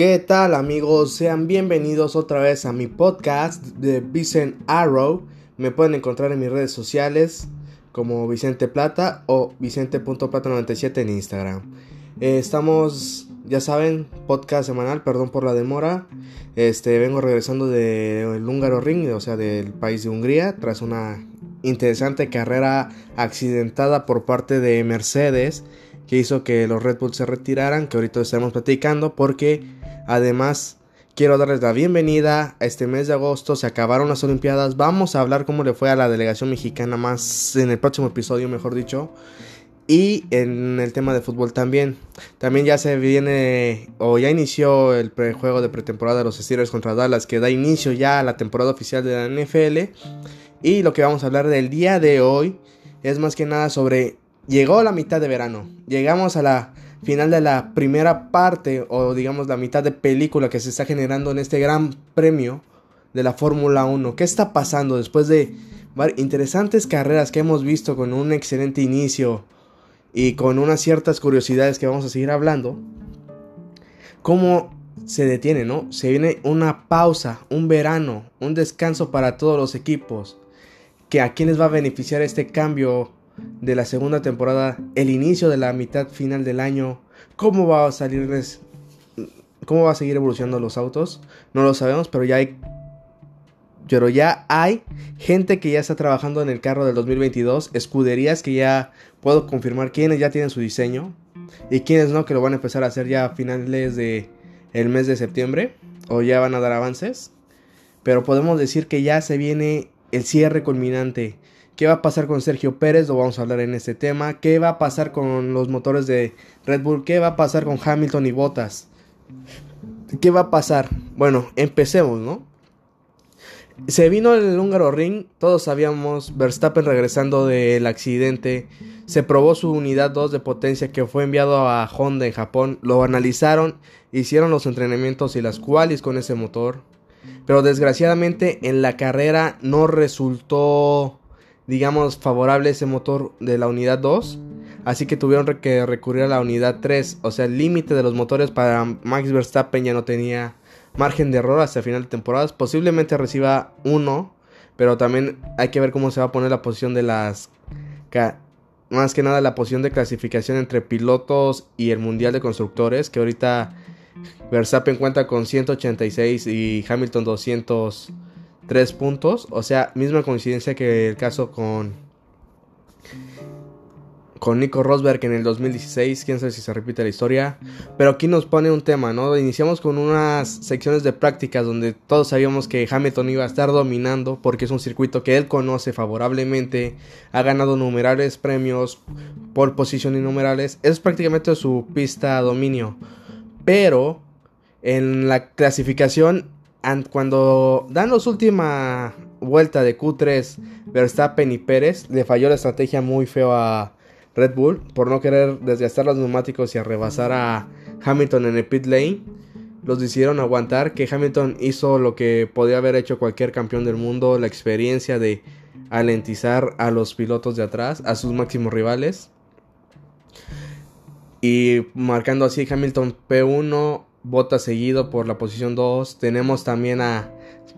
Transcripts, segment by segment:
¿Qué tal amigos? Sean bienvenidos otra vez a mi podcast de Vicent Arrow. Me pueden encontrar en mis redes sociales como Vicente Plata o Vicente.plata97 en Instagram. Eh, estamos, ya saben, podcast semanal, perdón por la demora. Este, vengo regresando del húngaro ring, o sea, del país de Hungría, tras una interesante carrera accidentada por parte de Mercedes que hizo que los Red Bull se retiraran, que ahorita estamos platicando, porque además quiero darles la bienvenida a este mes de agosto, se acabaron las Olimpiadas, vamos a hablar cómo le fue a la delegación mexicana más en el próximo episodio, mejor dicho. Y en el tema de fútbol también. También ya se viene o ya inició el prejuego de pretemporada de los Steelers contra Dallas que da inicio ya a la temporada oficial de la NFL. Y lo que vamos a hablar del día de hoy es más que nada sobre llegó la mitad de verano. Llegamos a la final de la primera parte o digamos la mitad de película que se está generando en este gran premio de la Fórmula 1. ¿Qué está pasando después de interesantes carreras que hemos visto con un excelente inicio y con unas ciertas curiosidades que vamos a seguir hablando? ¿Cómo se detiene, no? Se viene una pausa, un verano, un descanso para todos los equipos. ¿Que a quién les va a beneficiar este cambio de la segunda temporada, el inicio de la mitad final del año, cómo va a salirles, cómo va a seguir evolucionando los autos, no lo sabemos, pero ya hay pero ya hay gente que ya está trabajando en el carro del 2022, escuderías que ya puedo confirmar quiénes ya tienen su diseño y quiénes no que lo van a empezar a hacer ya a finales de el mes de septiembre o ya van a dar avances. Pero podemos decir que ya se viene el cierre culminante ¿Qué va a pasar con Sergio Pérez? Lo vamos a hablar en este tema. ¿Qué va a pasar con los motores de Red Bull? ¿Qué va a pasar con Hamilton y Bottas? ¿Qué va a pasar? Bueno, empecemos, ¿no? Se vino el húngaro ring, todos sabíamos, Verstappen regresando del accidente, se probó su unidad 2 de potencia que fue enviado a Honda en Japón, lo analizaron, hicieron los entrenamientos y las qualis con ese motor, pero desgraciadamente en la carrera no resultó digamos, favorable ese motor de la unidad 2. Así que tuvieron que recurrir a la unidad 3. O sea, el límite de los motores para Max Verstappen ya no tenía margen de error hasta el final de temporada. Posiblemente reciba uno. Pero también hay que ver cómo se va a poner la posición de las... Más que nada la posición de clasificación entre pilotos y el Mundial de Constructores. Que ahorita Verstappen cuenta con 186 y Hamilton 200 tres puntos. O sea, misma coincidencia que el caso con. Con Nico Rosberg en el 2016. Quién sabe si se repite la historia. Pero aquí nos pone un tema, ¿no? Iniciamos con unas secciones de prácticas donde todos sabíamos que Hamilton iba a estar dominando. Porque es un circuito que él conoce favorablemente. Ha ganado numerables premios. Por posición innumerables. Es prácticamente su pista dominio. Pero en la clasificación cuando dan los última vuelta de Q3 Verstappen y Pérez, le falló la estrategia muy feo a Red Bull por no querer desgastar los neumáticos y arrebasar a Hamilton en el pit lane. Los hicieron aguantar que Hamilton hizo lo que podía haber hecho cualquier campeón del mundo, la experiencia de alentizar a los pilotos de atrás, a sus máximos rivales. Y marcando así Hamilton P1 Bota seguido por la posición 2. Tenemos también a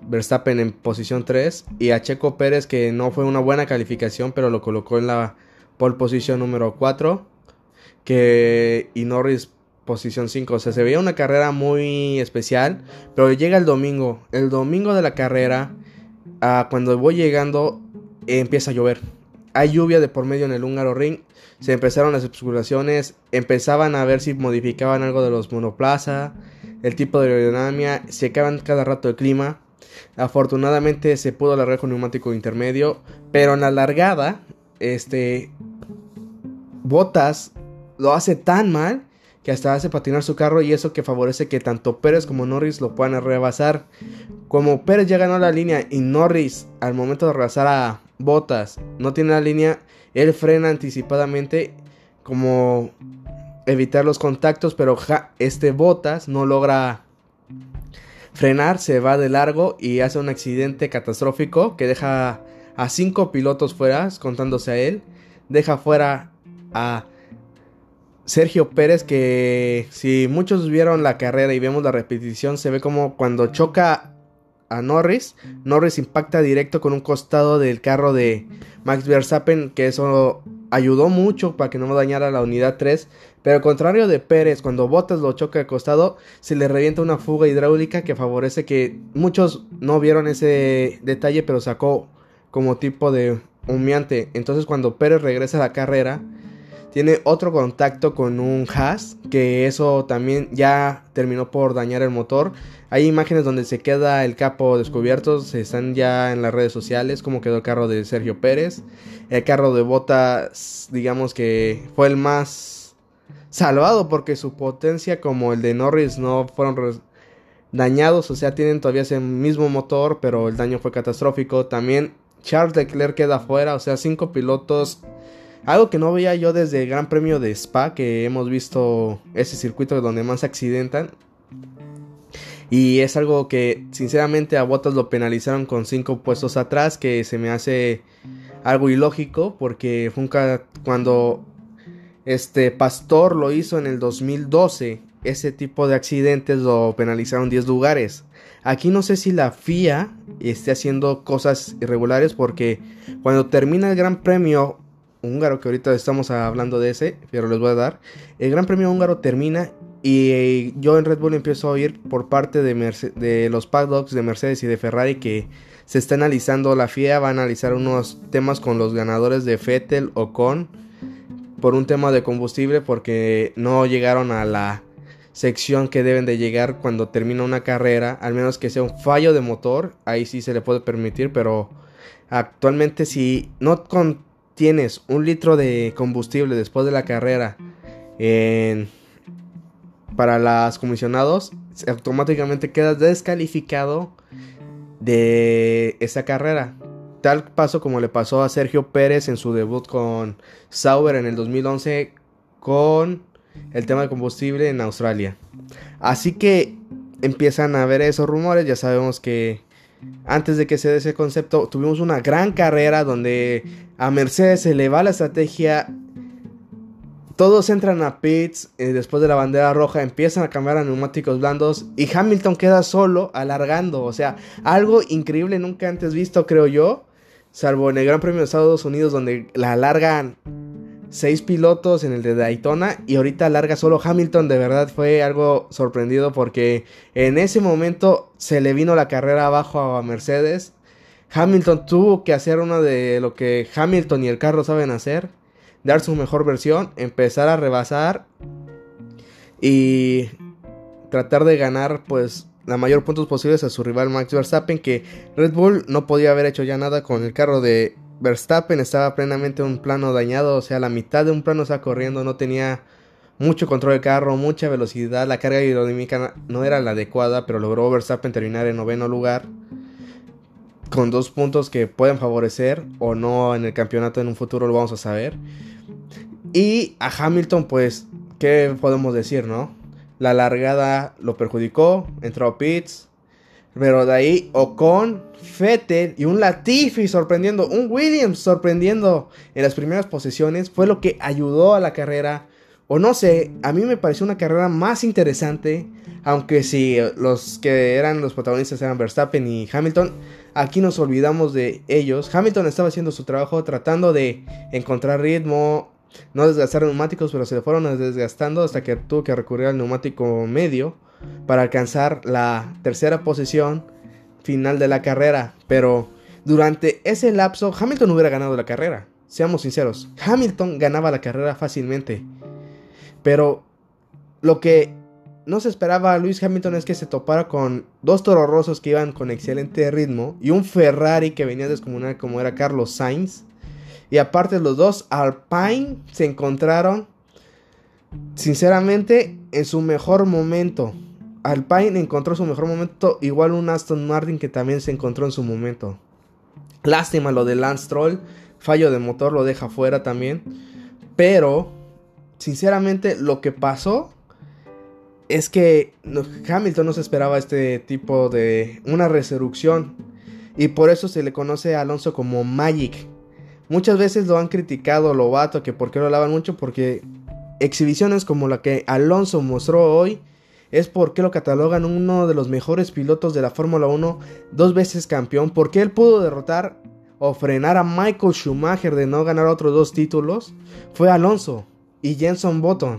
Verstappen en posición 3 y a Checo Pérez que no fue una buena calificación pero lo colocó en la pole posición número 4 que y Norris posición 5. O sea, se veía una carrera muy especial, pero llega el domingo. El domingo de la carrera, ah, cuando voy llegando, empieza a llover. Hay lluvia de por medio en el húngaro ring se empezaron las especulaciones, empezaban a ver si modificaban algo de los monoplaza, el tipo de aerodinámica, se acaban cada rato el clima. Afortunadamente se pudo alargar con neumático intermedio, pero en la largada, este Botas lo hace tan mal que hasta hace patinar su carro y eso que favorece que tanto Pérez como Norris lo puedan rebasar. Como Pérez ya ganó la línea y Norris al momento de rebasar a Botas no tiene la línea, él frena anticipadamente como evitar los contactos, pero este Botas no logra frenar, se va de largo y hace un accidente catastrófico que deja a cinco pilotos fuera, contándose a él, deja fuera a Sergio Pérez que si muchos vieron la carrera y vemos la repetición se ve como cuando choca Norris, Norris impacta directo con un costado del carro de Max Verstappen que eso ayudó mucho para que no dañara la unidad 3, pero al contrario de Pérez, cuando Bottas lo choca al costado, se le revienta una fuga hidráulica que favorece que muchos no vieron ese detalle, pero sacó como tipo de humeante. Entonces cuando Pérez regresa a la carrera, tiene otro contacto con un Haas, que eso también ya terminó por dañar el motor. Hay imágenes donde se queda el capo descubierto, se están ya en las redes sociales, como quedó el carro de Sergio Pérez. El carro de Bottas, digamos que fue el más salvado porque su potencia como el de Norris no fueron dañados, o sea, tienen todavía ese mismo motor, pero el daño fue catastrófico. También Charles Leclerc queda fuera, o sea, cinco pilotos. Algo que no veía yo desde el Gran Premio de Spa, que hemos visto ese circuito donde más se accidentan. Y es algo que sinceramente a Bottas lo penalizaron con cinco puestos atrás, que se me hace algo ilógico, porque fue cuando este Pastor lo hizo en el 2012, ese tipo de accidentes lo penalizaron 10 lugares. Aquí no sé si la FIA esté haciendo cosas irregulares porque cuando termina el Gran Premio húngaro, que ahorita estamos hablando de ese, pero les voy a dar, el Gran Premio húngaro termina y yo en Red Bull empiezo a oír por parte de, de los paddocks de Mercedes y de Ferrari que se está analizando, la FIA va a analizar unos temas con los ganadores de Fettel o con por un tema de combustible porque no llegaron a la sección que deben de llegar cuando termina una carrera, al menos que sea un fallo de motor, ahí sí se le puede permitir, pero actualmente si no contienes un litro de combustible después de la carrera para los comisionados, automáticamente quedas descalificado de esa carrera. Tal paso como le pasó a Sergio Pérez en su debut con Sauber en el 2011 con el tema de combustible en Australia. Así que empiezan a ver esos rumores, ya sabemos que antes de que se dé ese concepto tuvimos una gran carrera donde a Mercedes se le va la estrategia todos entran a pits eh, después de la bandera roja, empiezan a cambiar a neumáticos blandos y Hamilton queda solo alargando. O sea, algo increíble nunca antes visto, creo yo. Salvo en el Gran Premio de Estados Unidos donde la alargan seis pilotos en el de Daytona y ahorita larga solo Hamilton. De verdad fue algo sorprendido porque en ese momento se le vino la carrera abajo a Mercedes. Hamilton tuvo que hacer uno de lo que Hamilton y el carro saben hacer. Dar su mejor versión, empezar a rebasar y tratar de ganar pues la mayor puntos posibles a su rival Max Verstappen que Red Bull no podía haber hecho ya nada con el carro de Verstappen estaba plenamente un plano dañado, o sea, la mitad de un plano estaba corriendo, no tenía mucho control del carro, mucha velocidad, la carga aerodinámica no era la adecuada, pero logró Verstappen terminar en noveno lugar con dos puntos que pueden favorecer o no en el campeonato en un futuro lo vamos a saber. Y a Hamilton, pues, ¿qué podemos decir, no? La largada lo perjudicó, entró a pits, pero de ahí Ocon, Fettel y un Latifi sorprendiendo, un Williams sorprendiendo en las primeras posiciones fue lo que ayudó a la carrera. O no sé, a mí me pareció una carrera más interesante, aunque si los que eran los protagonistas eran Verstappen y Hamilton, aquí nos olvidamos de ellos. Hamilton estaba haciendo su trabajo tratando de encontrar ritmo, no desgastar neumáticos, pero se le fueron desgastando hasta que tuvo que recurrir al neumático medio para alcanzar la tercera posición final de la carrera. Pero durante ese lapso, Hamilton hubiera ganado la carrera. Seamos sinceros, Hamilton ganaba la carrera fácilmente. Pero lo que no se esperaba Luis Hamilton es que se topara con dos toros que iban con excelente ritmo y un Ferrari que venía descomunal como era Carlos Sainz. Y aparte los dos Alpine se encontraron sinceramente en su mejor momento. Alpine encontró su mejor momento, igual un Aston Martin que también se encontró en su momento. Lástima lo de Lance Troll, fallo de motor lo deja fuera también. Pero, sinceramente, lo que pasó es que Hamilton no se esperaba este tipo de una resurrección. Y por eso se le conoce a Alonso como Magic. Muchas veces lo han criticado Lobato, que por qué lo alaban mucho, porque exhibiciones como la que Alonso mostró hoy es por qué lo catalogan uno de los mejores pilotos de la Fórmula 1, dos veces campeón, porque él pudo derrotar o frenar a Michael Schumacher de no ganar otros dos títulos, fue Alonso y Jenson Button,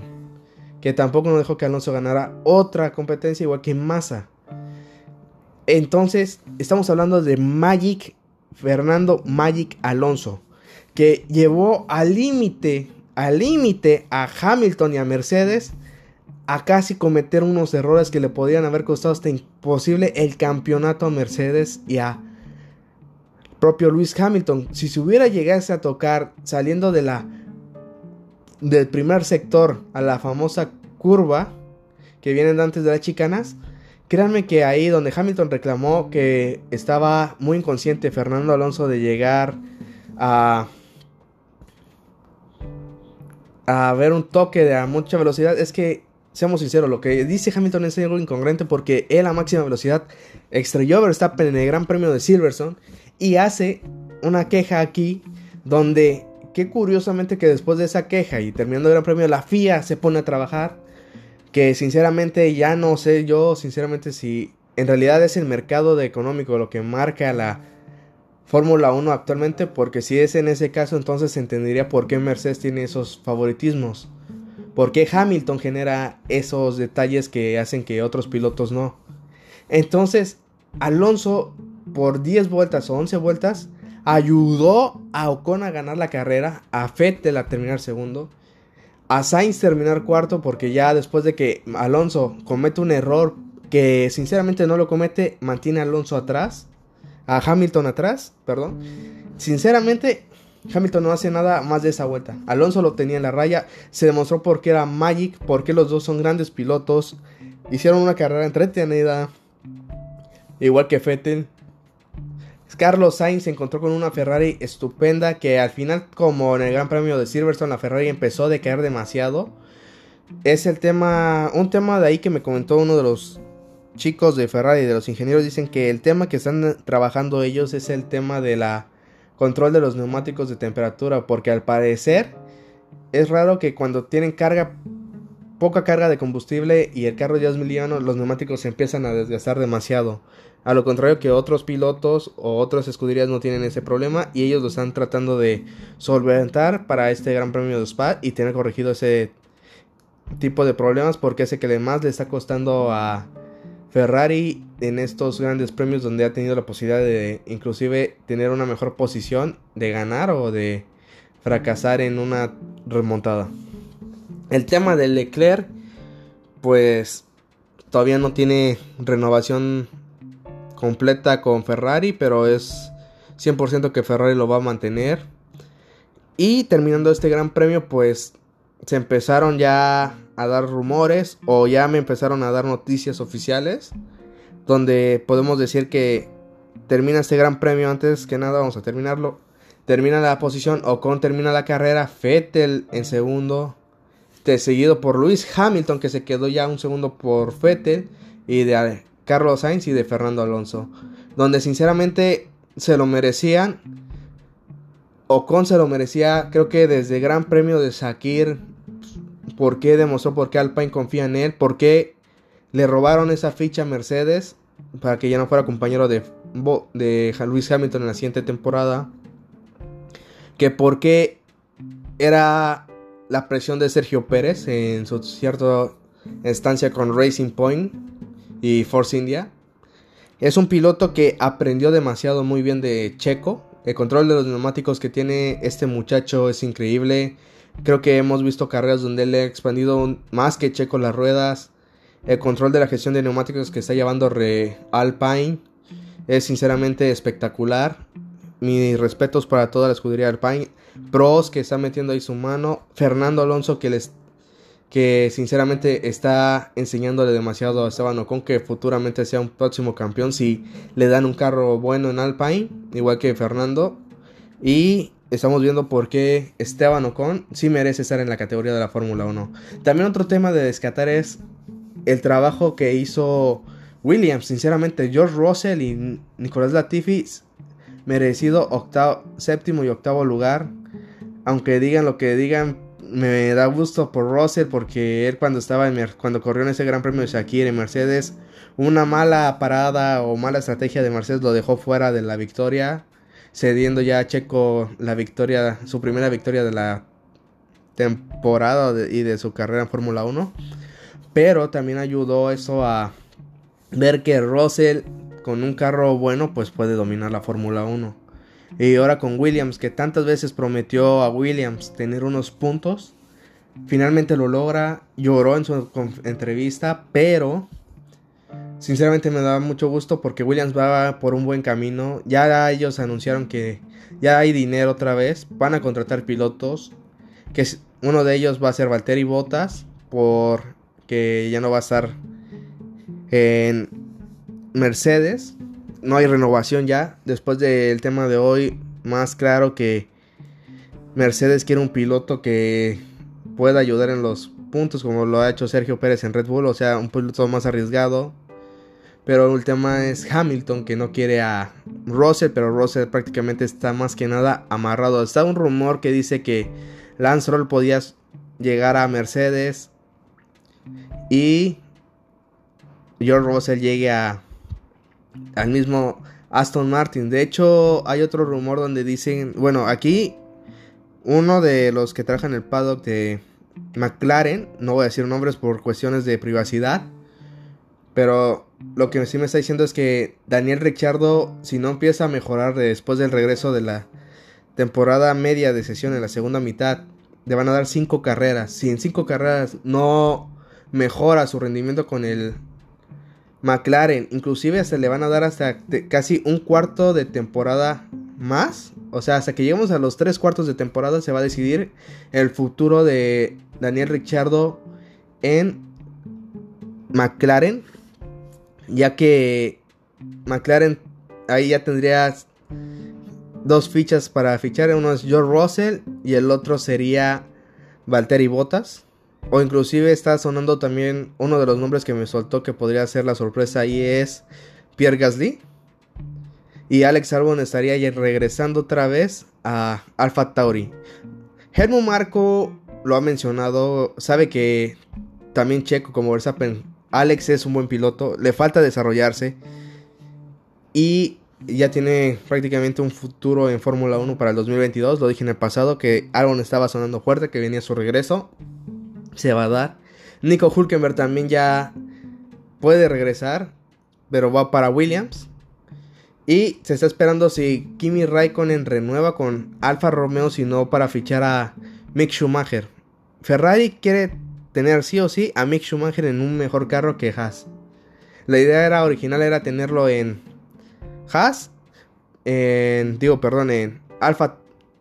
que tampoco no dejó que Alonso ganara otra competencia igual que Massa. Entonces, estamos hablando de Magic Fernando Magic Alonso, que llevó al límite, al límite a Hamilton y a Mercedes a casi cometer unos errores que le podían haber costado hasta imposible el campeonato a Mercedes y a propio Luis Hamilton. Si se hubiera llegado a tocar saliendo de la del primer sector a la famosa curva que vienen antes de las chicanas, créanme que ahí donde Hamilton reclamó que estaba muy inconsciente Fernando Alonso de llegar a a ver un toque de a mucha velocidad, es que seamos sinceros, lo que dice Hamilton es algo incongruente porque él a máxima velocidad extrayó a Verstappen en el Gran Premio de Silverstone y hace una queja aquí donde, qué curiosamente que después de esa queja y terminando el Gran Premio, la FIA se pone a trabajar, que sinceramente ya no sé yo, sinceramente si en realidad es el mercado de económico lo que marca la Fórmula 1 actualmente, porque si es en ese caso entonces se entendería por qué Mercedes tiene esos favoritismos. ¿Por qué Hamilton genera esos detalles que hacen que otros pilotos no? Entonces, Alonso, por 10 vueltas o 11 vueltas, ayudó a Ocon a ganar la carrera, a Vettel a terminar segundo, a Sainz terminar cuarto, porque ya después de que Alonso comete un error que sinceramente no lo comete, mantiene a Alonso atrás, a Hamilton atrás, perdón. Sinceramente, Hamilton no hace nada más de esa vuelta. Alonso lo tenía en la raya. Se demostró por qué era Magic, porque los dos son grandes pilotos. Hicieron una carrera entretenida. Igual que Fettel. Carlos Sainz se encontró con una Ferrari estupenda que al final, como en el Gran Premio de Silverstone, la Ferrari empezó a decaer demasiado. Es el tema, un tema de ahí que me comentó uno de los chicos de Ferrari, de los ingenieros, dicen que el tema que están trabajando ellos es el tema de la control de los neumáticos de temperatura, porque al parecer es raro que cuando tienen carga, poca carga de combustible y el carro ya es miliano, los neumáticos se empiezan a desgastar demasiado. A lo contrario que otros pilotos o otras escuderías no tienen ese problema y ellos lo están tratando de solventar para este Gran Premio de Spa y tener corregido ese tipo de problemas porque ese que más le está costando a Ferrari en estos grandes premios donde ha tenido la posibilidad de inclusive tener una mejor posición de ganar o de fracasar en una remontada. El tema de Leclerc pues todavía no tiene renovación completa con Ferrari, pero es 100% que Ferrari lo va a mantener. Y terminando este gran premio pues se empezaron ya a dar rumores o ya me empezaron a dar noticias oficiales donde podemos decir que termina este gran premio. Antes que nada vamos a terminarlo. Termina la posición Ocon termina la carrera Vettel en segundo seguido por Luis Hamilton que se quedó ya un segundo por Vettel y de Carlos Sainz y de Fernando Alonso donde sinceramente se lo merecían Ocon se lo merecía creo que desde Gran Premio de Sakir por qué demostró por qué Alpine confía en él, por qué le robaron esa ficha a Mercedes para que ya no fuera compañero de, de Luis Hamilton en la siguiente temporada, que por qué era la presión de Sergio Pérez en su cierta estancia con Racing Point y Force India. Es un piloto que aprendió demasiado muy bien de Checo. El control de los neumáticos que tiene este muchacho es increíble. Creo que hemos visto carreras donde él ha expandido más que Checo las ruedas. El control de la gestión de neumáticos que está llevando Re Alpine es sinceramente espectacular. Mis respetos para toda la escudería Alpine. Pros que está metiendo ahí su mano. Fernando Alonso que les que sinceramente está enseñándole demasiado a Esteban Ocon que futuramente sea un próximo campeón si le dan un carro bueno en Alpine, igual que Fernando. Y estamos viendo por qué Esteban Ocon sí merece estar en la categoría de la Fórmula 1. También otro tema de descatar es el trabajo que hizo Williams. Sinceramente, George Russell y Nicolás Latifi merecido octavo, séptimo y octavo lugar. Aunque digan lo que digan, me da gusto por Russell porque él cuando estaba en cuando corrió en ese Gran Premio de Shakir en Mercedes, una mala parada o mala estrategia de Mercedes lo dejó fuera de la victoria, cediendo ya a Checo la victoria, su primera victoria de la temporada y de su carrera en Fórmula 1. Pero también ayudó eso a ver que Russell con un carro bueno pues puede dominar la Fórmula 1. Y ahora con Williams, que tantas veces prometió a Williams tener unos puntos, finalmente lo logra. Lloró en su entrevista, pero sinceramente me da mucho gusto porque Williams va por un buen camino. Ya ellos anunciaron que ya hay dinero otra vez. Van a contratar pilotos. Que uno de ellos va a ser Valtteri Bottas. Porque ya no va a estar en Mercedes no hay renovación ya. Después del tema de hoy, más claro que Mercedes quiere un piloto que pueda ayudar en los puntos, como lo ha hecho Sergio Pérez en Red Bull, o sea, un piloto más arriesgado. Pero el tema es Hamilton que no quiere a Russell, pero Russell prácticamente está más que nada amarrado. Está un rumor que dice que Lance Roll podía llegar a Mercedes y George Russell llegue a al mismo Aston Martin. De hecho, hay otro rumor donde dicen, bueno, aquí uno de los que trabajan el paddock de McLaren, no voy a decir nombres por cuestiones de privacidad, pero lo que sí me está diciendo es que Daniel Ricciardo, si no empieza a mejorar después del regreso de la temporada media de sesión en la segunda mitad, le van a dar cinco carreras. Si en cinco carreras no mejora su rendimiento con el McLaren, inclusive se le van a dar hasta casi un cuarto de temporada más. O sea, hasta que lleguemos a los tres cuartos de temporada se va a decidir el futuro de Daniel Ricciardo en McLaren. Ya que McLaren ahí ya tendría dos fichas para fichar. Uno es George Russell y el otro sería Valtteri Bottas. O inclusive está sonando también uno de los nombres que me soltó que podría ser la sorpresa ahí es Pierre Gasly. Y Alex Albon estaría regresando otra vez a Alpha Tauri. Helmut Marco lo ha mencionado, sabe que también Checo como Verstappen, Alex es un buen piloto, le falta desarrollarse y ya tiene prácticamente un futuro en Fórmula 1 para el 2022. Lo dije en el pasado que Albon estaba sonando fuerte, que venía su regreso se va a dar. Nico Hulkenberg también ya puede regresar, pero va para Williams. Y se está esperando si Kimi Raikkonen renueva con Alfa Romeo, si no para fichar a Mick Schumacher. Ferrari quiere tener sí o sí a Mick Schumacher en un mejor carro que Haas. La idea era original era tenerlo en Haas, en digo, perdón, en Alfa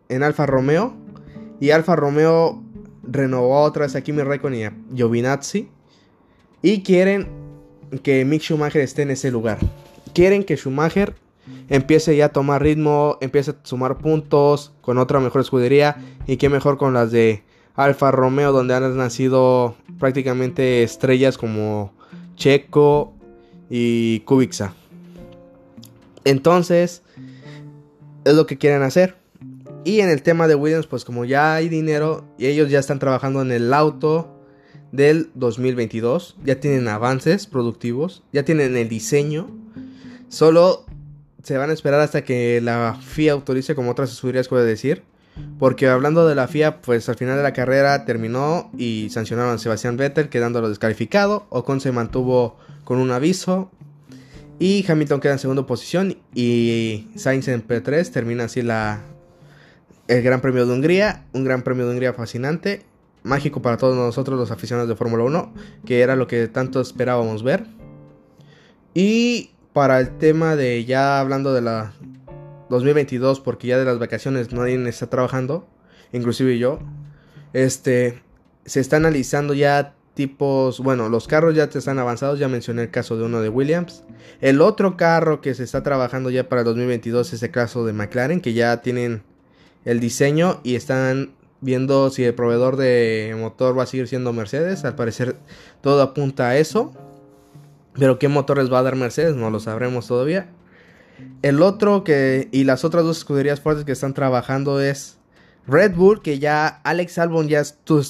en Alfa Romeo y Alfa Romeo renovó otra vez a Kimi Raikkonen y a. Y quieren que Mick Schumacher esté en ese lugar. Quieren que Schumacher empiece ya a tomar ritmo, empiece a sumar puntos con otra mejor escudería. Y que mejor con las de Alfa Romeo, donde han nacido prácticamente estrellas como Checo y Kubica. Entonces, es lo que quieren hacer. Y en el tema de Williams, pues como ya hay dinero y ellos ya están trabajando en el auto del 2022, ya tienen avances productivos, ya tienen el diseño, solo se van a esperar hasta que la FIA autorice, como otras escuderías puede decir. Porque hablando de la FIA, pues al final de la carrera terminó y sancionaron a Sebastián Vettel quedándolo descalificado. Ocon se mantuvo con un aviso. Y Hamilton queda en segunda posición y Sainz en P3 termina así la, el Gran Premio de Hungría, un Gran Premio de Hungría fascinante, mágico para todos nosotros los aficionados de Fórmula 1, que era lo que tanto esperábamos ver. Y para el tema de ya hablando de la 2022, porque ya de las vacaciones nadie está trabajando, inclusive yo, este, se está analizando ya tipos, bueno, los carros ya están avanzados, ya mencioné el caso de uno de Williams. El otro carro que se está trabajando ya para el 2022 es el caso de McLaren, que ya tienen el diseño y están viendo si el proveedor de motor va a seguir siendo Mercedes. Al parecer todo apunta a eso. Pero qué motores va a dar Mercedes no lo sabremos todavía. El otro que y las otras dos escuderías fuertes que están trabajando es Red Bull, que ya Alex Albon ya estuvo,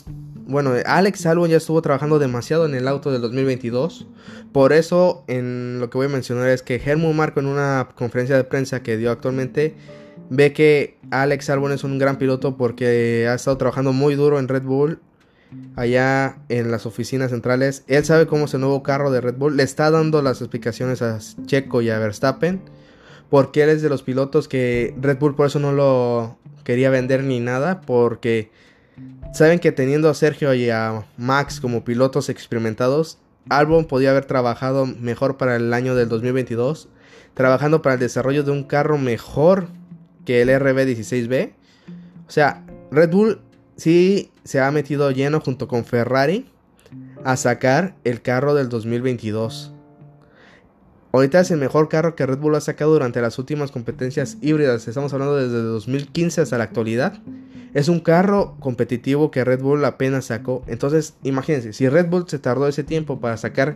bueno, Alex Albon ya estuvo trabajando demasiado en el auto del 2022. Por eso, en lo que voy a mencionar es que Helmut Marco en una conferencia de prensa que dio actualmente ve que Alex Albon es un gran piloto porque ha estado trabajando muy duro en Red Bull allá en las oficinas centrales. Él sabe cómo es el nuevo carro de Red Bull. Le está dando las explicaciones a Checo y a Verstappen. Porque él es de los pilotos que Red Bull por eso no lo quería vender ni nada porque saben que teniendo a Sergio y a Max como pilotos experimentados, Albon podía haber trabajado mejor para el año del 2022, trabajando para el desarrollo de un carro mejor que el RB16B. O sea, Red Bull sí se ha metido lleno junto con Ferrari a sacar el carro del 2022. Ahorita es el mejor carro que Red Bull ha sacado durante las últimas competencias híbridas. Estamos hablando desde 2015 hasta la actualidad. Es un carro competitivo que Red Bull apenas sacó. Entonces, imagínense, si Red Bull se tardó ese tiempo para sacar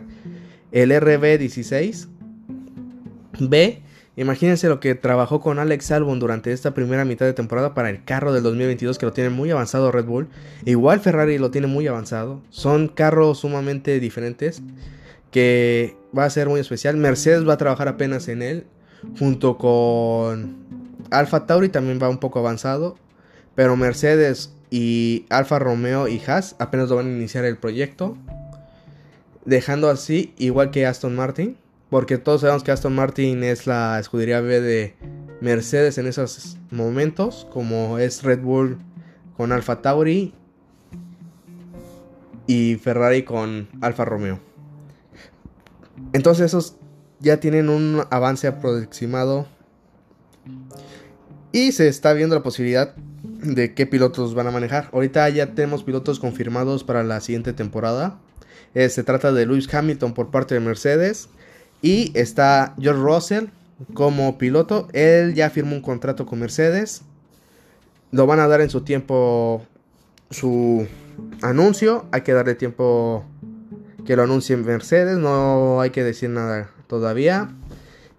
el RB16, B, imagínense lo que trabajó con Alex Albon durante esta primera mitad de temporada para el carro del 2022 que lo tiene muy avanzado Red Bull. Igual Ferrari lo tiene muy avanzado. Son carros sumamente diferentes que va a ser muy especial. Mercedes va a trabajar apenas en él, junto con Alfa Tauri también va un poco avanzado, pero Mercedes y Alfa Romeo y Haas apenas lo van a iniciar el proyecto, dejando así igual que Aston Martin, porque todos sabemos que Aston Martin es la escudería B de Mercedes en esos momentos, como es Red Bull con Alfa Tauri y Ferrari con Alfa Romeo. Entonces esos ya tienen un avance aproximado. Y se está viendo la posibilidad de qué pilotos van a manejar. Ahorita ya tenemos pilotos confirmados para la siguiente temporada. Eh, se trata de Lewis Hamilton por parte de Mercedes. Y está George Russell como piloto. Él ya firmó un contrato con Mercedes. Lo van a dar en su tiempo su anuncio. Hay que darle tiempo que lo anuncien Mercedes, no hay que decir nada todavía.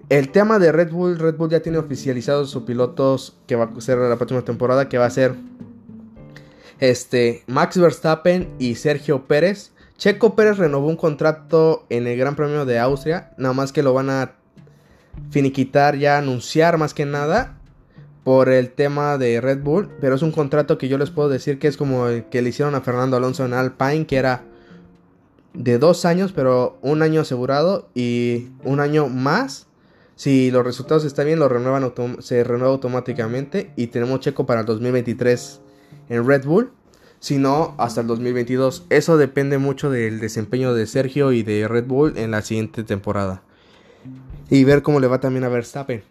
El tema de Red Bull, Red Bull ya tiene oficializados sus pilotos que va a ser la próxima temporada, que va a ser este Max Verstappen y Sergio Pérez. Checo Pérez renovó un contrato en el Gran Premio de Austria, nada más que lo van a finiquitar ya anunciar más que nada por el tema de Red Bull, pero es un contrato que yo les puedo decir que es como el que le hicieron a Fernando Alonso en Alpine, que era de dos años, pero un año asegurado y un año más. Si los resultados están bien, lo renuevan se renueva automáticamente y tenemos checo para el 2023 en Red Bull. Si no, hasta el 2022. Eso depende mucho del desempeño de Sergio y de Red Bull en la siguiente temporada. Y ver cómo le va también a Verstappen.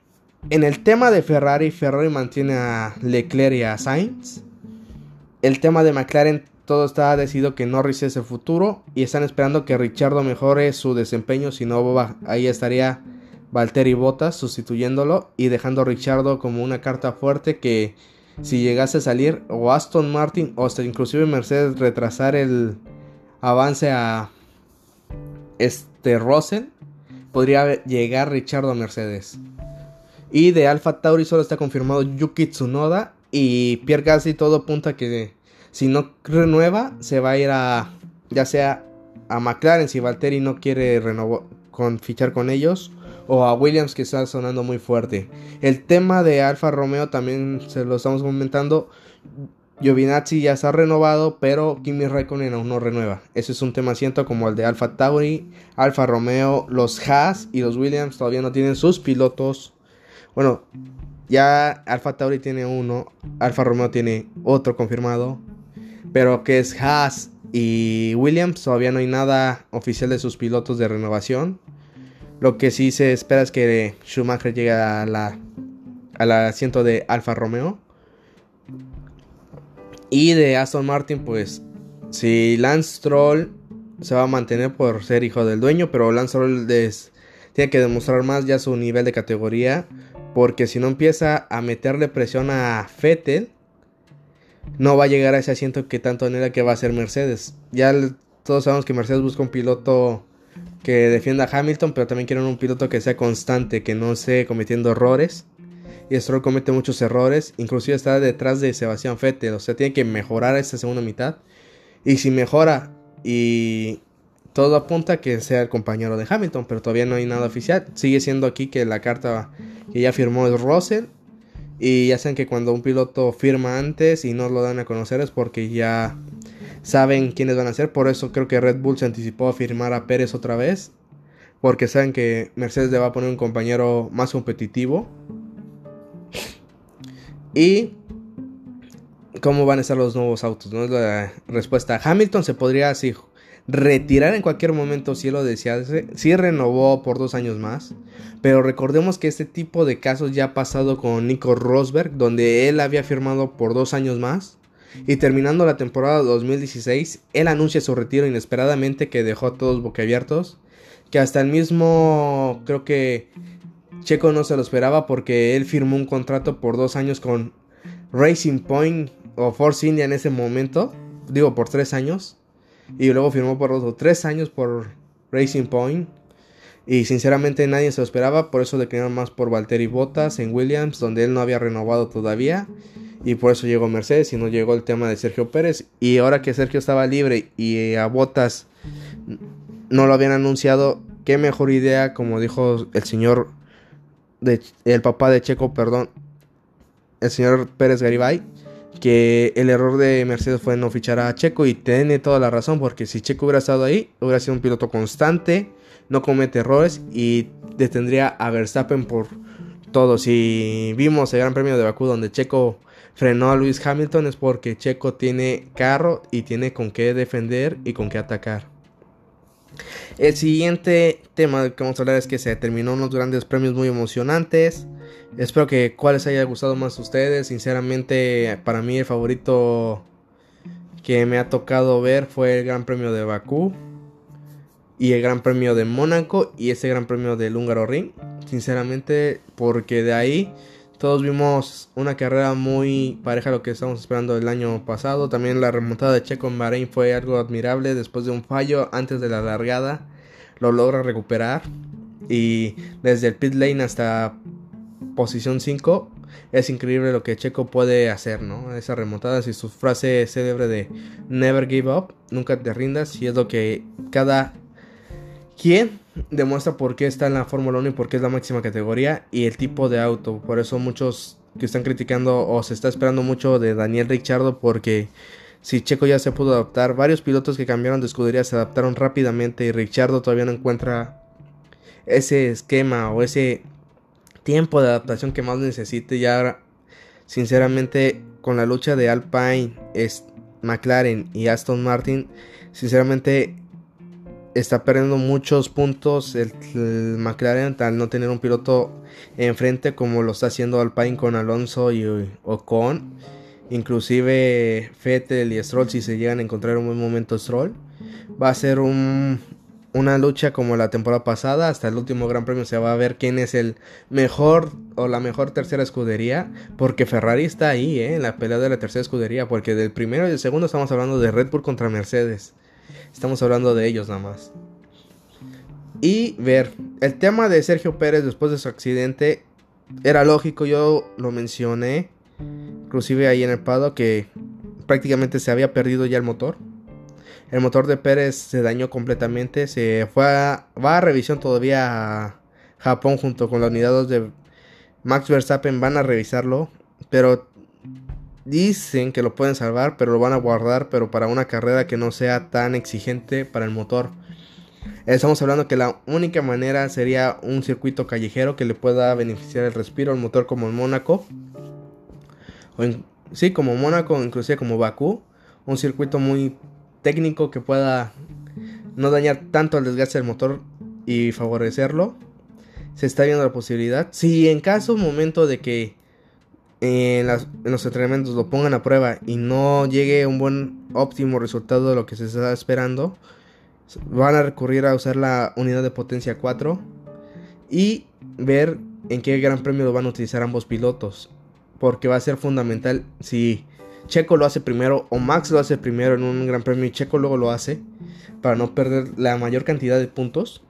En el tema de Ferrari, Ferrari mantiene a Leclerc y a Sainz. El tema de McLaren todo está decidido que Norris es el futuro y están esperando que Richardo mejore su desempeño. Si no, ahí estaría Valtteri Bottas sustituyéndolo y dejando a Richardo como una carta fuerte que si llegase a salir o Aston Martin o hasta inclusive Mercedes retrasar el avance a este Russell, podría llegar Richardo a Mercedes. Y de Alfa Tauri solo está confirmado Yuki Tsunoda y Pierre Gasly todo apunta que si no renueva, se va a ir a ya sea a McLaren si Valtteri no quiere renovar con fichar con ellos o a Williams que está sonando muy fuerte. El tema de Alfa Romeo también se lo estamos comentando. Giovinazzi ya está renovado, pero Kimi Raikkonen aún no renueva. Ese es un tema siento como el de Alfa Tauri, Alfa Romeo, los Haas y los Williams todavía no tienen sus pilotos. Bueno, ya Alfa Tauri tiene uno, Alfa Romeo tiene otro confirmado, pero que es Haas y Williams, todavía no hay nada oficial de sus pilotos de renovación. Lo que sí se espera es que Schumacher llegue a la, al asiento de Alfa Romeo. Y de Aston Martin, pues, si Lance Stroll se va a mantener por ser hijo del dueño, pero Lance Stroll tiene que demostrar más ya su nivel de categoría. Porque si no empieza a meterle presión a Fettel, no va a llegar a ese asiento que tanto anhela que va a ser Mercedes. Ya todos sabemos que Mercedes busca un piloto que defienda a Hamilton, pero también quieren un piloto que sea constante, que no esté cometiendo errores. y Stroll comete muchos errores, inclusive está detrás de Sebastián Vettel, o sea, tiene que mejorar esta segunda mitad. Y si mejora y todo apunta a que sea el compañero de Hamilton, pero todavía no hay nada oficial. Sigue siendo aquí que la carta que ya firmó es Russell. Y ya saben que cuando un piloto firma antes y no lo dan a conocer es porque ya saben quiénes van a ser. Por eso creo que Red Bull se anticipó a firmar a Pérez otra vez. Porque saben que Mercedes le va a poner un compañero más competitivo. Y cómo van a estar los nuevos autos, ¿no? Es la respuesta. Hamilton se podría así retirar en cualquier momento si lo desease. Sí renovó por dos años más. Pero recordemos que este tipo de casos ya ha pasado con Nico Rosberg, donde él había firmado por dos años más. Y terminando la temporada 2016, él anuncia su retiro inesperadamente que dejó a todos boquiabiertos. Que hasta el mismo, creo que Checo no se lo esperaba porque él firmó un contrato por dos años con Racing Point o Force India en ese momento. Digo, por tres años. Y luego firmó por otros tres años por Racing Point. Y sinceramente nadie se lo esperaba, por eso declinaron más por Valtteri Bottas en Williams, donde él no había renovado todavía. Y por eso llegó Mercedes y no llegó el tema de Sergio Pérez. Y ahora que Sergio estaba libre y a Bottas no lo habían anunciado, qué mejor idea, como dijo el señor, de, el papá de Checo, perdón, el señor Pérez Garibay, que el error de Mercedes fue no fichar a Checo y tiene toda la razón porque si Checo hubiera estado ahí, hubiera sido un piloto constante, no comete errores y detendría a Verstappen por todo. Si vimos el Gran Premio de Bakú donde Checo frenó a Lewis Hamilton es porque Checo tiene carro y tiene con qué defender y con qué atacar. El siguiente tema que vamos a hablar es que se terminó unos grandes premios muy emocionantes. Espero que cuál les haya gustado más a ustedes. Sinceramente, para mí el favorito que me ha tocado ver fue el Gran Premio de Bakú y el Gran Premio de Mónaco y ese Gran Premio del Húngaro Ring. Sinceramente, porque de ahí todos vimos una carrera muy pareja a lo que estábamos esperando el año pasado. También la remontada de Checo en Bahrein fue algo admirable. Después de un fallo antes de la largada, lo logra recuperar. Y desde el pit lane hasta posición 5, es increíble lo que Checo puede hacer, ¿no? Esa remontada, si su frase célebre de Never give up, nunca te rindas, y es lo que cada quien demuestra por qué está en la Fórmula 1 y por qué es la máxima categoría y el tipo de auto. Por eso muchos que están criticando o se está esperando mucho de Daniel Ricciardo porque si Checo ya se pudo adaptar, varios pilotos que cambiaron de escudería se adaptaron rápidamente y Ricciardo todavía no encuentra ese esquema o ese tiempo de adaptación que más necesite. Ya sinceramente con la lucha de Alpine, McLaren y Aston Martin, sinceramente está perdiendo muchos puntos el, McLaren al no tener un piloto enfrente como lo está haciendo Alpine con Alonso y Ocon. Inclusive Fettel y Stroll si se llegan a encontrar un buen momento Stroll. Va a ser un, una lucha como la temporada pasada. Hasta el último Gran Premio se va a ver quién es el mejor o la mejor tercera escudería. Porque Ferrari está ahí, ¿eh? en la pelea de la tercera escudería. Porque del primero y del segundo estamos hablando de Red Bull contra Mercedes. Estamos hablando de ellos nada más. Y ver, el tema de Sergio Pérez después de su accidente era lógico, yo lo mencioné, inclusive ahí en el pado que prácticamente se había perdido ya el motor. El motor de Pérez se dañó completamente, se fue a, va a revisión todavía a Japón junto con la unidad 2 de Max Verstappen, van a revisarlo, pero Dicen que lo pueden salvar, pero lo van a guardar, pero para una carrera que no sea tan exigente para el motor. Estamos hablando que la única manera sería un circuito callejero que le pueda beneficiar el respiro al motor como en Mónaco. Sí, como Mónaco, inclusive como Bakú. Un circuito muy técnico que pueda no dañar tanto el desgaste del motor y favorecerlo. Se está viendo la posibilidad. Si en caso, momento de que en, los entrenamientos lo pongan a prueba y no llegue un buen óptimo resultado de lo que se está esperando, van a recurrir a usar la unidad de potencia 4 y ver en qué gran premio lo van a utilizar ambos pilotos. Porque va a ser fundamental si Checo lo hace primero o Max lo hace primero en un gran premio y Checo luego lo hace para no perder la mayor cantidad de puntos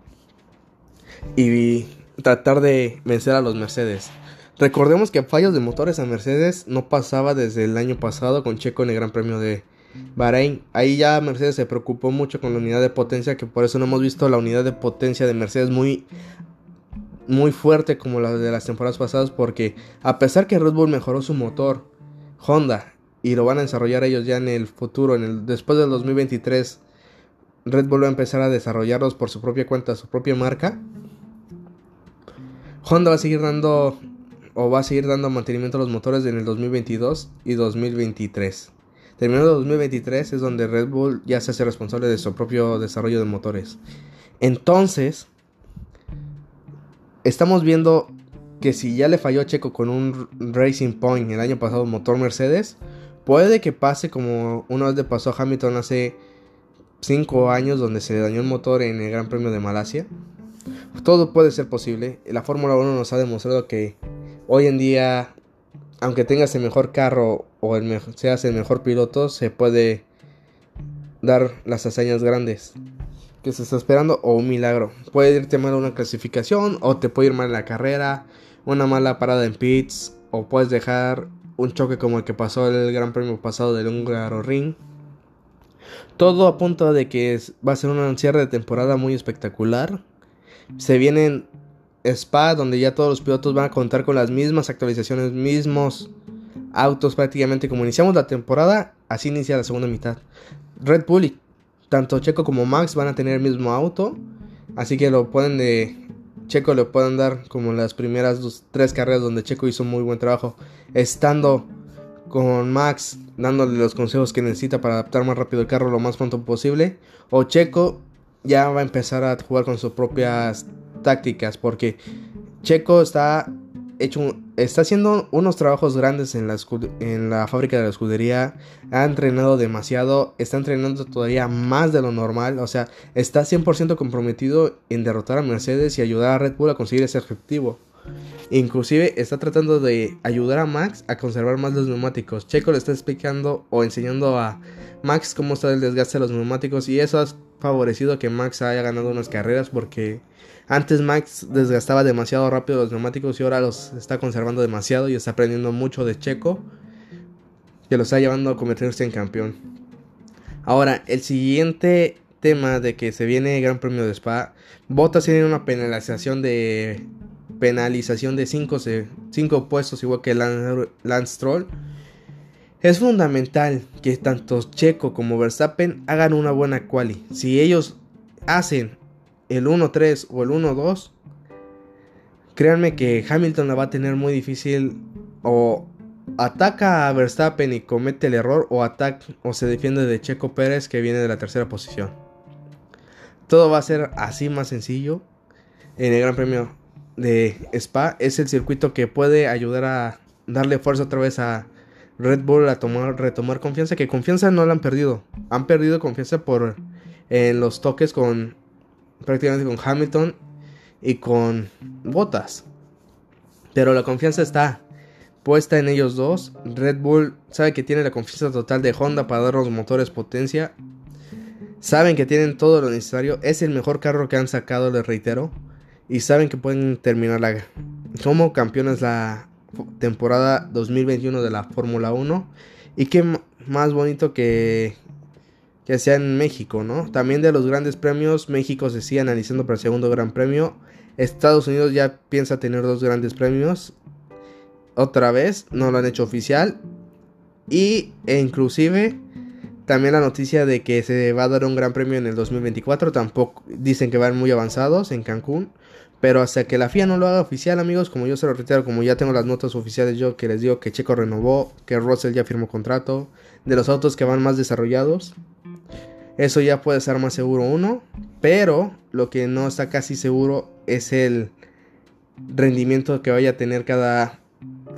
y tratar de vencer a los Mercedes. Recordemos que fallos de motores a Mercedes no pasaba desde el año pasado con Checo en el Gran Premio de Bahrein. Ahí ya Mercedes se preocupó mucho con la unidad de potencia, que por eso no hemos visto la unidad de potencia de Mercedes muy muy fuerte como la de las temporadas pasadas porque a pesar que Red Bull mejoró su motor, Honda y lo van a desarrollar ellos ya en el futuro, después del 2023 Red Bull va a empezar a desarrollarlos por su propia cuenta, su propia marca. Honda va a seguir dando o va a seguir dando mantenimiento a los motores en el 2022 y 2023. Terminando el 2023 es donde Red Bull ya se hace responsable de su propio desarrollo de motores. Entonces, estamos viendo que si ya le falló a Checo con un Racing Point el año pasado motor Mercedes, puede que pase como una vez le pasó a Hamilton hace 5 años donde se le dañó el motor en el Gran Premio de Malasia. Todo puede ser posible. La Fórmula 1 nos ha demostrado que hoy en día, aunque tengas el mejor carro o seas el mejor piloto, se puede dar las hazañas grandes que se está esperando o un milagro. Puede irte mal una clasificación o te puede ir mal la carrera, una mala parada en pits o puedes dejar un choque como el que pasó el Gran Premio pasado del Húngaro Ring. Todo apunta de que va a ser un cierre de temporada muy espectacular. Se vienen Spa donde ya todos los pilotos van a contar con las mismas actualizaciones, mismos autos prácticamente como iniciamos la temporada, así inicia la segunda mitad. Red Bull y tanto Checo como Max van a tener el mismo auto. Así que lo pueden de. Checo le pueden dar como las primeras dos, tres carreras donde Checo hizo muy buen trabajo. Estando con Max, dándole los consejos que necesita para adaptar más rápido el carro lo más pronto posible. O Checo ya va a empezar a jugar con sus propias tácticas. Porque Checo está hecho está haciendo unos trabajos grandes en la, fábrica de la escudería. Ha entrenado demasiado. Está entrenando todavía más de lo normal. O sea, está 100% comprometido en derrotar a Mercedes y ayudar a Red Bull a conseguir ese objetivo. Inclusive está tratando de ayudar a Max a conservar más los neumáticos. Checo le está explicando o enseñando a Max cómo está el desgaste de los neumáticos y eso ha favorecido que Max haya ganado unas carreras porque antes Max desgastaba demasiado rápido los neumáticos y ahora los está conservando demasiado y está aprendiendo mucho de Checo que lo está llevando a convertirse en campeón. Ahora, el siguiente tema de que se viene el Gran Premio de Spa, Bottas tiene una penalización de penalización de 5 puestos igual que Lance Stroll. Es fundamental que tanto Checo como Verstappen hagan una buena quali. Si ellos hacen el 1-3 o el 1-2, créanme que Hamilton la va a tener muy difícil o ataca a Verstappen y comete el error o ataca o se defiende de Checo Pérez que viene de la tercera posición. Todo va a ser así más sencillo en el Gran Premio de Spa. Es el circuito que puede ayudar a darle fuerza otra vez a Red Bull a tomar, retomar confianza. Que confianza no la han perdido. Han perdido confianza por en los toques con prácticamente con Hamilton y con Bottas. Pero la confianza está puesta en ellos dos. Red Bull sabe que tiene la confianza total de Honda para dar los motores potencia. Saben que tienen todo lo necesario. Es el mejor carro que han sacado, les reitero. Y saben que pueden terminar la, como campeones la temporada 2021 de la Fórmula 1. Y qué más bonito que que sea en México, ¿no? También de los grandes premios, México se sigue analizando para el segundo gran premio. Estados Unidos ya piensa tener dos grandes premios. Otra vez, no lo han hecho oficial. Y e inclusive también la noticia de que se va a dar un gran premio en el 2024. Tampoco dicen que van muy avanzados en Cancún. Pero hasta que la FIA no lo haga oficial, amigos, como yo se lo reitero, como ya tengo las notas oficiales yo que les digo que Checo renovó, que Russell ya firmó contrato, de los autos que van más desarrollados, eso ya puede ser más seguro uno, pero lo que no está casi seguro es el rendimiento que vaya a tener cada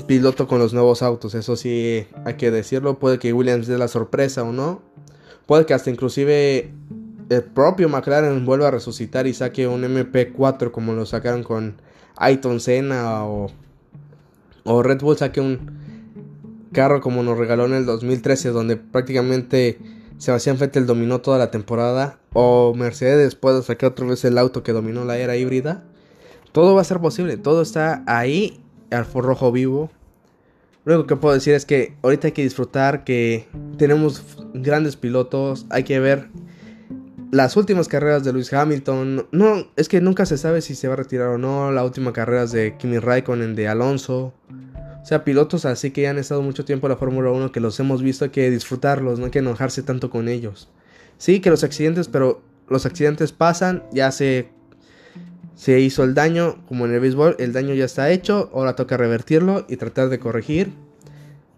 piloto con los nuevos autos. Eso sí hay que decirlo. Puede que Williams dé la sorpresa o no. Puede que hasta inclusive el propio McLaren vuelva a resucitar y saque un MP4 como lo sacaron con Ayton Senna o, o Red Bull saque un carro como nos regaló en el 2013 donde prácticamente Sebastián Vettel dominó toda la temporada o Mercedes puede sacar otra vez el auto que dominó la era híbrida. Todo va a ser posible, todo está ahí al rojo vivo. Lo único que puedo decir es que ahorita hay que disfrutar que tenemos grandes pilotos, hay que ver las últimas carreras de Lewis Hamilton. No, es que nunca se sabe si se va a retirar o no. La última carrera de Kimi Raikkonen, de Alonso. Sea, pilotos así que ya han estado mucho tiempo en la Fórmula 1 que los hemos visto, hay que disfrutarlos, no hay que enojarse tanto con ellos. Sí, que los accidentes, pero los accidentes pasan, ya se, se hizo el daño, como en el béisbol, el daño ya está hecho, ahora toca revertirlo y tratar de corregir.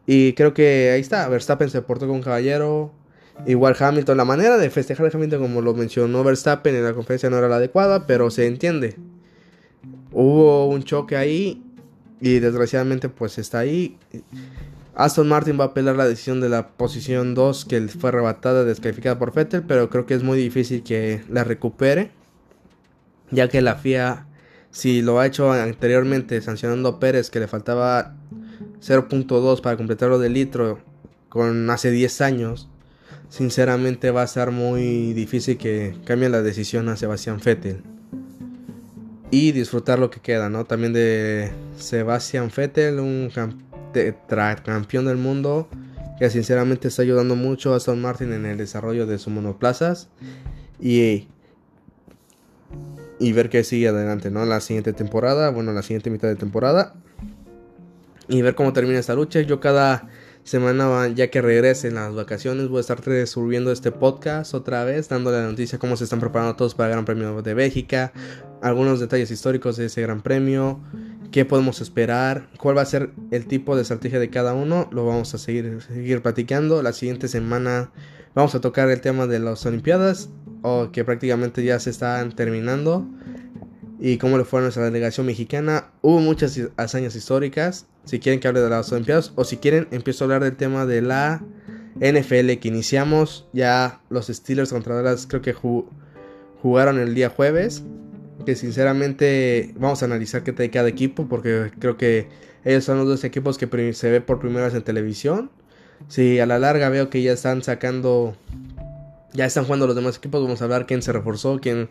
Y creo que ahí está, Verstappen se portó con caballero, igual Hamilton, la manera de festejar a Hamilton como lo mencionó Verstappen en la conferencia no era la adecuada, pero se entiende. Hubo un choque ahí y desgraciadamente pues está ahí. Aston Martin va a apelar la decisión de la posición 2 que fue arrebatada, descalificada por Vettel, pero creo que es muy difícil que la recupere, ya que la FIA, si lo ha hecho anteriormente sancionando a Pérez que le faltaba 0.2 para completarlo de litro con hace 10 años, sinceramente va a ser muy difícil que cambie la decisión a Sebastián Vettel y disfrutar lo que queda, ¿no? También de Sebastian Vettel, un campeón del mundo que sinceramente está ayudando mucho a Aston Martin en el desarrollo de sus monoplazas y y ver qué sigue adelante, ¿no? La siguiente temporada, bueno, la siguiente mitad de temporada y ver cómo termina esta lucha. Yo cada semana, ya que regresen las vacaciones, voy a estar subiendo este podcast otra vez, dándole la noticia cómo se están preparando todos para el Gran Premio de Bélgica, algunos detalles históricos de ese Gran Premio, qué podemos esperar, cuál va a ser el tipo de estrategia de cada uno, lo vamos a seguir, seguir platicando. La siguiente semana vamos a tocar el tema de las Olimpiadas, o que prácticamente ya se están terminando y cómo le fue a nuestra delegación mexicana. Hubo muchas hazañas históricas. Si quieren que hable de las Olimpiadas o si quieren, empiezo a hablar del tema de la NFL que iniciamos. Ya los Steelers contra Dallas creo que jugaron el día jueves. Que sinceramente vamos a analizar qué trae cada equipo porque creo que ellos son los dos equipos que se ve por primera vez en televisión. Si a la larga veo que ya están sacando, ya están jugando los demás equipos, vamos a hablar quién se reforzó, quién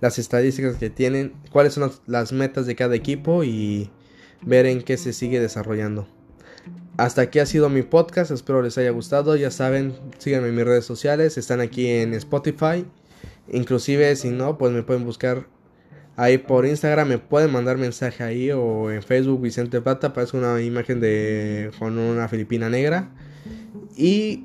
las estadísticas que tienen, cuáles son las metas de cada equipo y ver en qué se sigue desarrollando. Hasta aquí ha sido mi podcast, espero les haya gustado, ya saben, síganme en mis redes sociales, están aquí en Spotify, inclusive si no, pues me pueden buscar ahí por Instagram, me pueden mandar mensaje ahí o en Facebook Vicente Plata, aparece una imagen de con una filipina negra y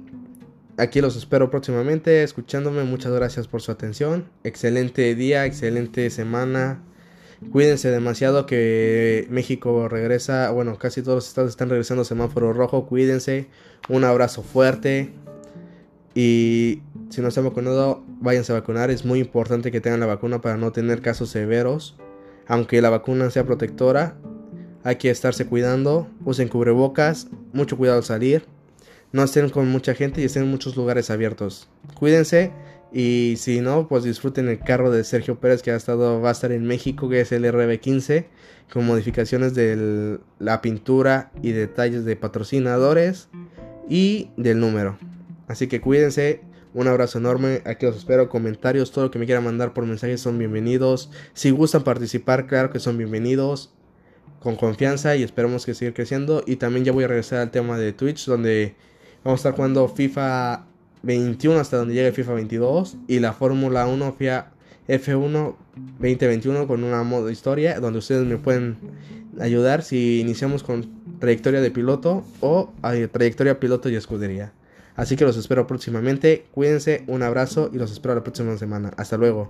Aquí los espero próximamente escuchándome. Muchas gracias por su atención. Excelente día, excelente semana. Cuídense demasiado que México regresa. Bueno, casi todos los estados están regresando semáforo rojo. Cuídense. Un abrazo fuerte. Y si no se han vacunado, váyanse a vacunar. Es muy importante que tengan la vacuna para no tener casos severos. Aunque la vacuna sea protectora, hay que estarse cuidando. Usen cubrebocas. Mucho cuidado al salir no estén con mucha gente y estén en muchos lugares abiertos. Cuídense y si no, pues disfruten el carro de Sergio Pérez que ha estado, va a estar en México, que es el RB15, con modificaciones de la pintura y detalles de patrocinadores y del número. Así que cuídense, un abrazo enorme, aquí os espero, comentarios, todo lo que me quieran mandar por mensajes son bienvenidos. Si gustan participar, claro que son bienvenidos. Con confianza y esperemos que siga creciendo. Y también ya voy a regresar al tema de Twitch, donde Vamos a estar jugando FIFA 21 hasta donde llegue FIFA 22 y la Fórmula 1 FIA F1 2021 con una modo historia donde ustedes me pueden ayudar si iniciamos con trayectoria de piloto o trayectoria piloto y escudería. Así que los espero próximamente. Cuídense, un abrazo y los espero la próxima semana. Hasta luego.